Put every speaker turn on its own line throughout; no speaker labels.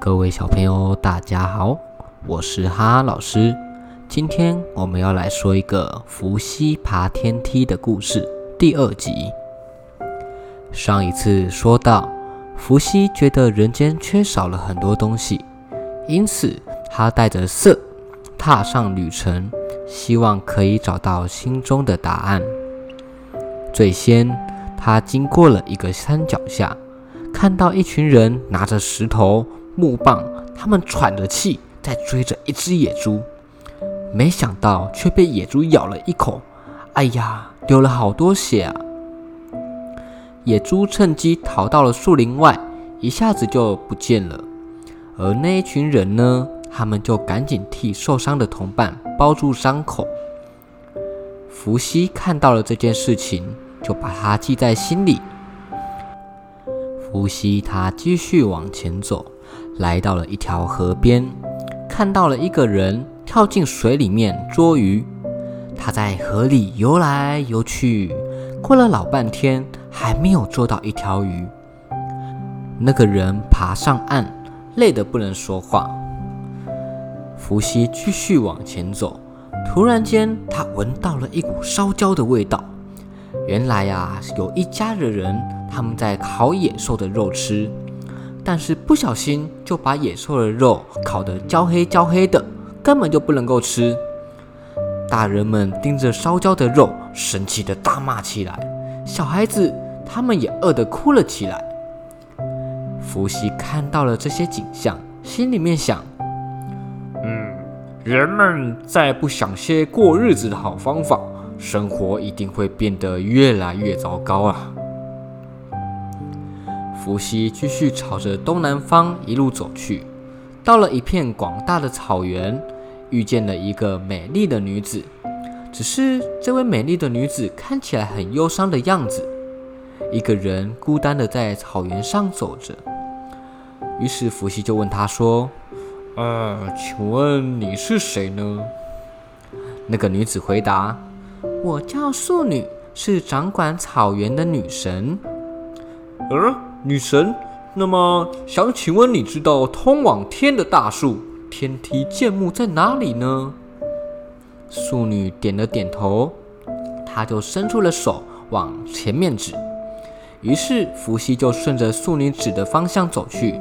各位小朋友，大家好，我是哈哈老师。今天我们要来说一个伏羲爬天梯的故事，第二集。上一次说到，伏羲觉得人间缺少了很多东西，因此他带着色踏上旅程，希望可以找到心中的答案。最先，他经过了一个山脚下，看到一群人拿着石头。木棒，他们喘着气在追着一只野猪，没想到却被野猪咬了一口，哎呀，流了好多血啊！野猪趁机逃到了树林外，一下子就不见了。而那一群人呢，他们就赶紧替受伤的同伴包住伤口。伏羲看到了这件事情，就把它记在心里。伏羲他继续往前走。来到了一条河边，看到了一个人跳进水里面捉鱼。他在河里游来游去，过了老半天还没有捉到一条鱼。那个人爬上岸，累得不能说话。伏羲继续往前走，突然间他闻到了一股烧焦的味道。原来呀，有一家的人他们在烤野兽的肉吃。但是不小心就把野兽的肉烤得焦黑焦黑的，根本就不能够吃。大人们盯着烧焦的肉，生气的大骂起来。小孩子他们也饿得哭了起来。伏羲看到了这些景象，心里面想：嗯，人们再不想些过日子的好方法，生活一定会变得越来越糟糕啊。伏羲继续朝着东南方一路走去，到了一片广大的草原，遇见了一个美丽的女子。只是这位美丽的女子看起来很忧伤的样子，一个人孤单的在草原上走着。于是伏羲就问她说：“呃，请问你是谁呢？”那个女子回答：“我叫素女，是掌管草原的女神。”呃。女神，那么想请问，你知道通往天的大树天梯剑木在哪里呢？素女点了点头，她就伸出了手往前面指。于是伏羲就顺着素女指的方向走去，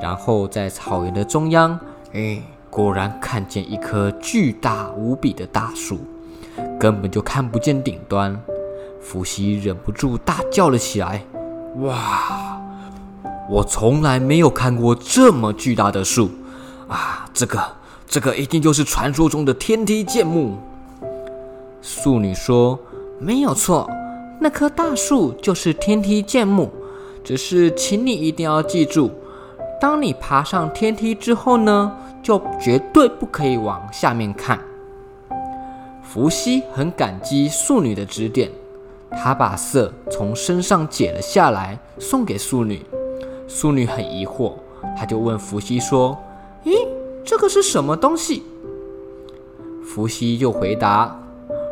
然后在草原的中央，哎，果然看见一棵巨大无比的大树，根本就看不见顶端。伏羲忍不住大叫了起来。哇！我从来没有看过这么巨大的树啊！这个，这个一定就是传说中的天梯剑木。素女说：“没有错，那棵大树就是天梯剑木。只是，请你一定要记住，当你爬上天梯之后呢，就绝对不可以往下面看。”伏羲很感激素女的指点。他把色从身上解了下来，送给素女。素女很疑惑，他就问伏羲说：“咦，这个是什么东西？”伏羲就回答：“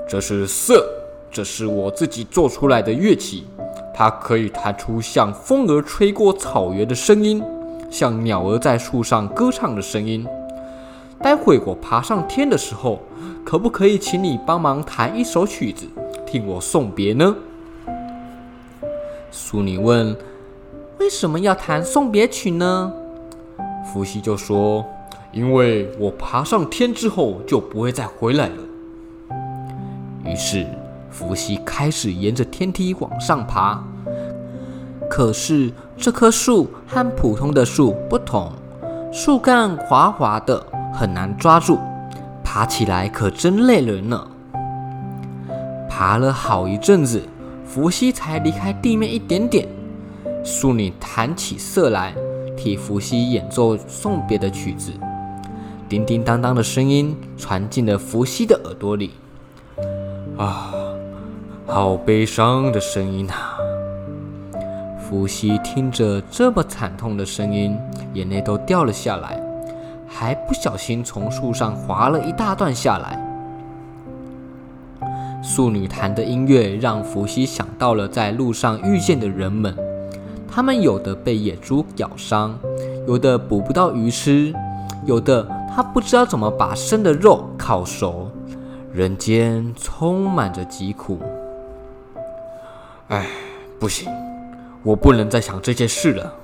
这是色，这是我自己做出来的乐器，它可以弹出像风儿吹过草原的声音，像鸟儿在树上歌唱的声音。待会我爬上天的时候，可不可以请你帮忙弹一首曲子？”替我送别呢？苏女问：“为什么要弹送别曲呢？”伏羲就说：“因为我爬上天之后就不会再回来了。”于是伏羲开始沿着天梯往上爬。可是这棵树和普通的树不同，树干滑滑的，很难抓住，爬起来可真累人呢。爬了好一阵子，伏羲才离开地面一点点。素女弹起瑟来，替伏羲演奏送别的曲子。叮叮当当的声音传进了伏羲的耳朵里。啊，好悲伤的声音啊！伏羲听着这么惨痛的声音，眼泪都掉了下来，还不小心从树上滑了一大段下来。素女弹的音乐让伏羲想到了在路上遇见的人们，他们有的被野猪咬伤，有的捕不到鱼吃，有的他不知道怎么把生的肉烤熟。人间充满着疾苦。哎，不行，我不能再想这些事了。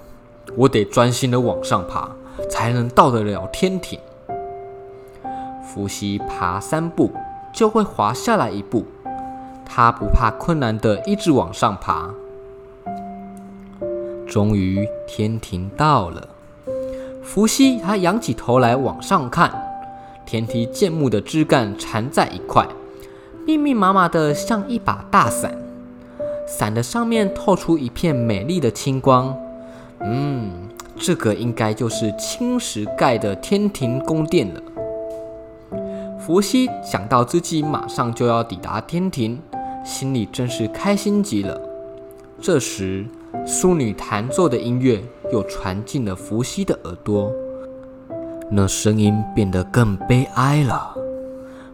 我得专心的往上爬，才能到得了天庭。伏羲爬三步就会滑下来一步，他不怕困难的一直往上爬。终于天庭到了，伏羲他仰起头来往上看，天梯建木的枝干缠在一块，密密麻麻的像一把大伞，伞的上面透出一片美丽的青光。嗯，这个应该就是青石盖的天庭宫殿了。伏羲想到自己马上就要抵达天庭，心里真是开心极了。这时，淑女弹奏的音乐又传进了伏羲的耳朵，那声音变得更悲哀了。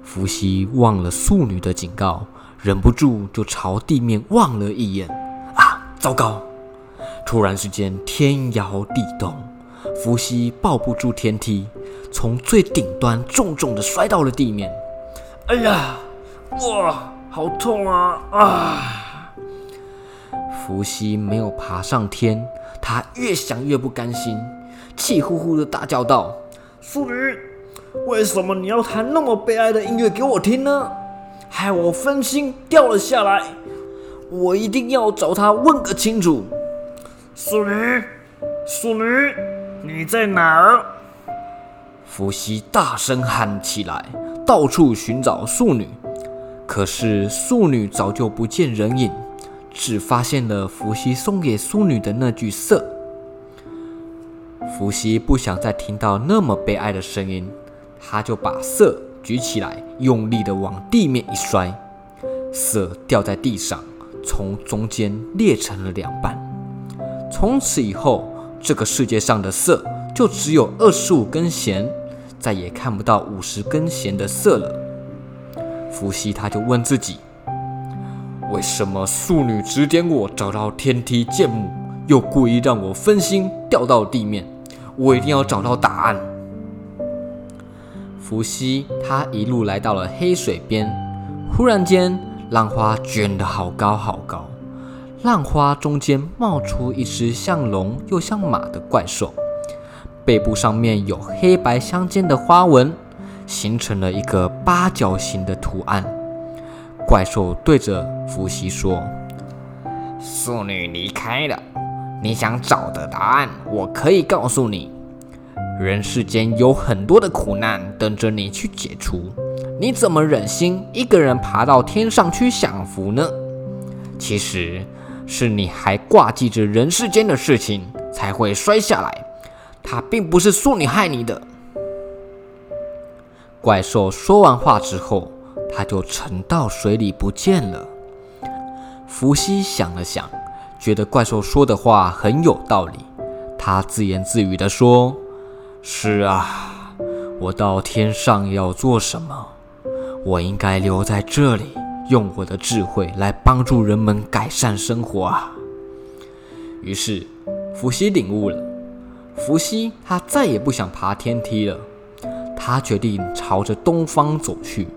伏羲忘了素女的警告，忍不住就朝地面望了一眼。啊，糟糕！突然之间，天摇地动，伏羲抱不住天梯，从最顶端重重的摔到了地面。哎呀，哇，好痛啊！啊！伏羲没有爬上天，他越想越不甘心，气呼呼的大叫道：“淑女，为什么你要弹那么悲哀的音乐给我听呢？害我分心掉了下来，我一定要找他问个清楚。”淑女，淑女，你在哪儿？伏羲大声喊起来，到处寻找素女。可是素女早就不见人影，只发现了伏羲送给素女的那句色。伏羲不想再听到那么悲哀的声音，他就把色举起来，用力的往地面一摔，色掉在地上，从中间裂成了两半。从此以后，这个世界上的色就只有二十五根弦，再也看不到五十根弦的色了。伏羲他就问自己：为什么素女指点我找到天梯剑木，又故意让我分心掉到地面？我一定要找到答案。伏羲他一路来到了黑水边，忽然间，浪花卷得好高好高。浪花中间冒出一只像龙又像马的怪兽，背部上面有黑白相间的花纹，形成了一个八角形的图案。怪兽对着伏羲说：“
素女离开了，你想找的答案，我可以告诉你。人世间有很多的苦难等着你去解除，你怎么忍心一个人爬到天上去享福呢？其实……”是你还挂记着人世间的事情，才会摔下来。他并不是说你害你的。
怪兽说完话之后，他就沉到水里不见了。伏羲想了想，觉得怪兽说的话很有道理。他自言自语地说：“是啊，我到天上要做什么？我应该留在这里。”用我的智慧来帮助人们改善生活啊！于是，伏羲领悟了。伏羲他再也不想爬天梯了，他决定朝着东方走去，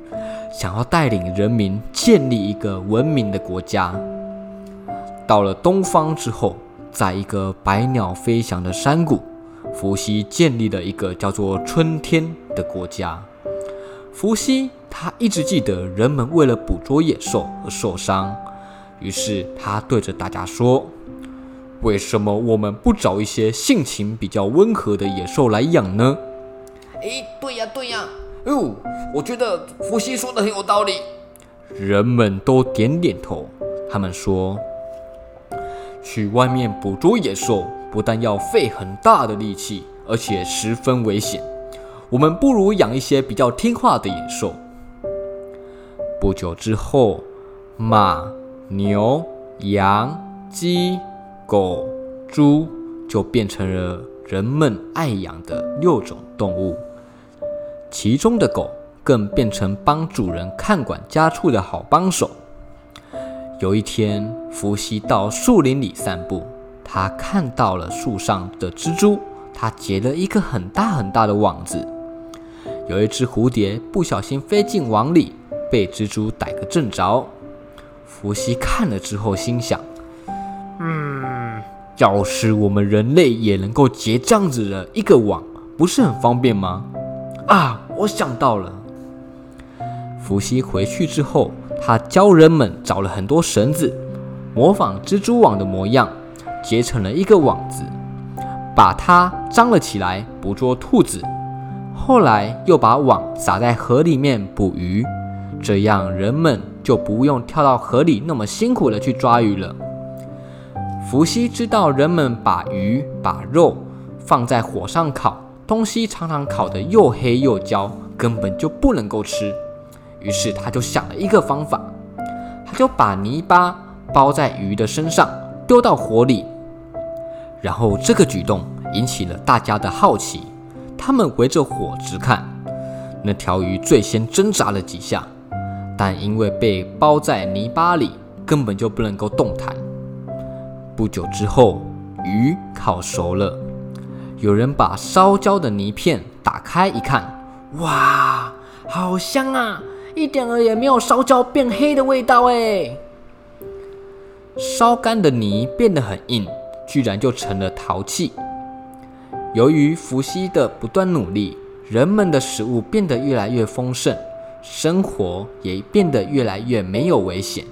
想要带领人民建立一个文明的国家。到了东方之后，在一个百鸟飞翔的山谷，伏羲建立了一个叫做春天的国家。伏羲。他一直记得人们为了捕捉野兽而受伤，于是他对着大家说：“为什么我们不找一些性情比较温和的野兽来养呢？”
哎，对呀，对呀，哦，我觉得伏羲说的很有道理。
人们都点点头。他们说：“去外面捕捉野兽，不但要费很大的力气，而且十分危险。我们不如养一些比较听话的野兽。”不久之后，马、牛、羊、鸡、狗、猪就变成了人们爱养的六种动物。其中的狗更变成帮主人看管家畜的好帮手。有一天，伏羲到树林里散步，他看到了树上的蜘蛛，他结了一个很大很大的网子。有一只蝴蝶不小心飞进网里，被蜘蛛逮个正着。伏羲看了之后，心想：“嗯，要是我们人类也能够结这样子的一个网，不是很方便吗？”啊，我想到了。伏羲回去之后，他教人们找了很多绳子，模仿蜘蛛网的模样，结成了一个网子，把它张了起来，捕捉兔子。后来又把网撒在河里面捕鱼，这样人们就不用跳到河里那么辛苦的去抓鱼了。伏羲知道人们把鱼、把肉放在火上烤，东西常常烤得又黑又焦，根本就不能够吃。于是他就想了一个方法，他就把泥巴包在鱼的身上，丢到火里，然后这个举动引起了大家的好奇。他们围着火直看，那条鱼最先挣扎了几下，但因为被包在泥巴里，根本就不能够动弹。不久之后，鱼烤熟了，有人把烧焦的泥片打开一看，哇，好香啊，一点儿也没有烧焦变黑的味道哎。烧干的泥变得很硬，居然就成了陶器。由于伏羲的不断努力，人们的食物变得越来越丰盛，生活也变得越来越没有危险。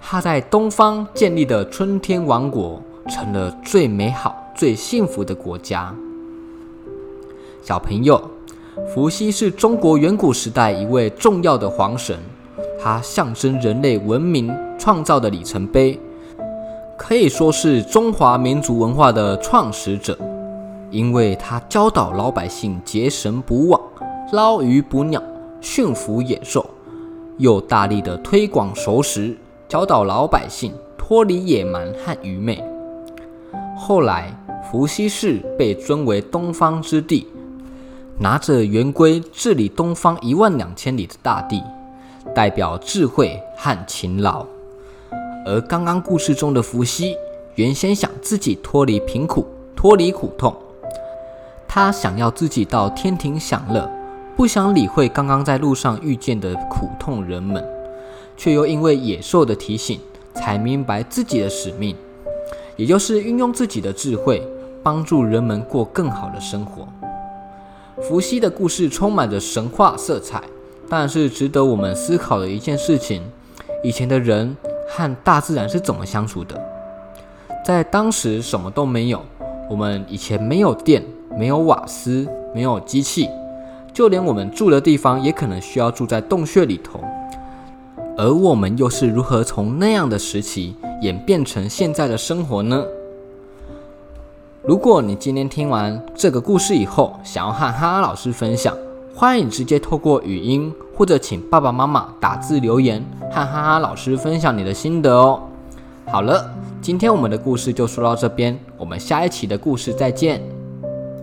他在东方建立的春天王国，成了最美好、最幸福的国家。小朋友，伏羲是中国远古时代一位重要的皇神，他象征人类文明创造的里程碑，可以说是中华民族文化的创始者。因为他教导老百姓结绳捕网、捞鱼捕鸟、驯服野兽，又大力的推广熟食，教导老百姓脱离野蛮和愚昧。后来，伏羲氏被尊为东方之帝，拿着圆规治理东方一万两千里的大地，代表智慧和勤劳。而刚刚故事中的伏羲，原先想自己脱离贫苦，脱离苦痛。他想要自己到天庭享乐，不想理会刚刚在路上遇见的苦痛人们，却又因为野兽的提醒，才明白自己的使命，也就是运用自己的智慧，帮助人们过更好的生活。伏羲的故事充满着神话色彩，但是值得我们思考的一件事情：以前的人和大自然是怎么相处的？在当时什么都没有，我们以前没有电。没有瓦斯，没有机器，就连我们住的地方也可能需要住在洞穴里头。而我们又是如何从那样的时期演变成现在的生活呢？如果你今天听完这个故事以后，想要和哈哈老师分享，欢迎直接透过语音或者请爸爸妈妈打字留言，和哈哈老师分享你的心得哦。好了，今天我们的故事就说到这边，我们下一期的故事再见。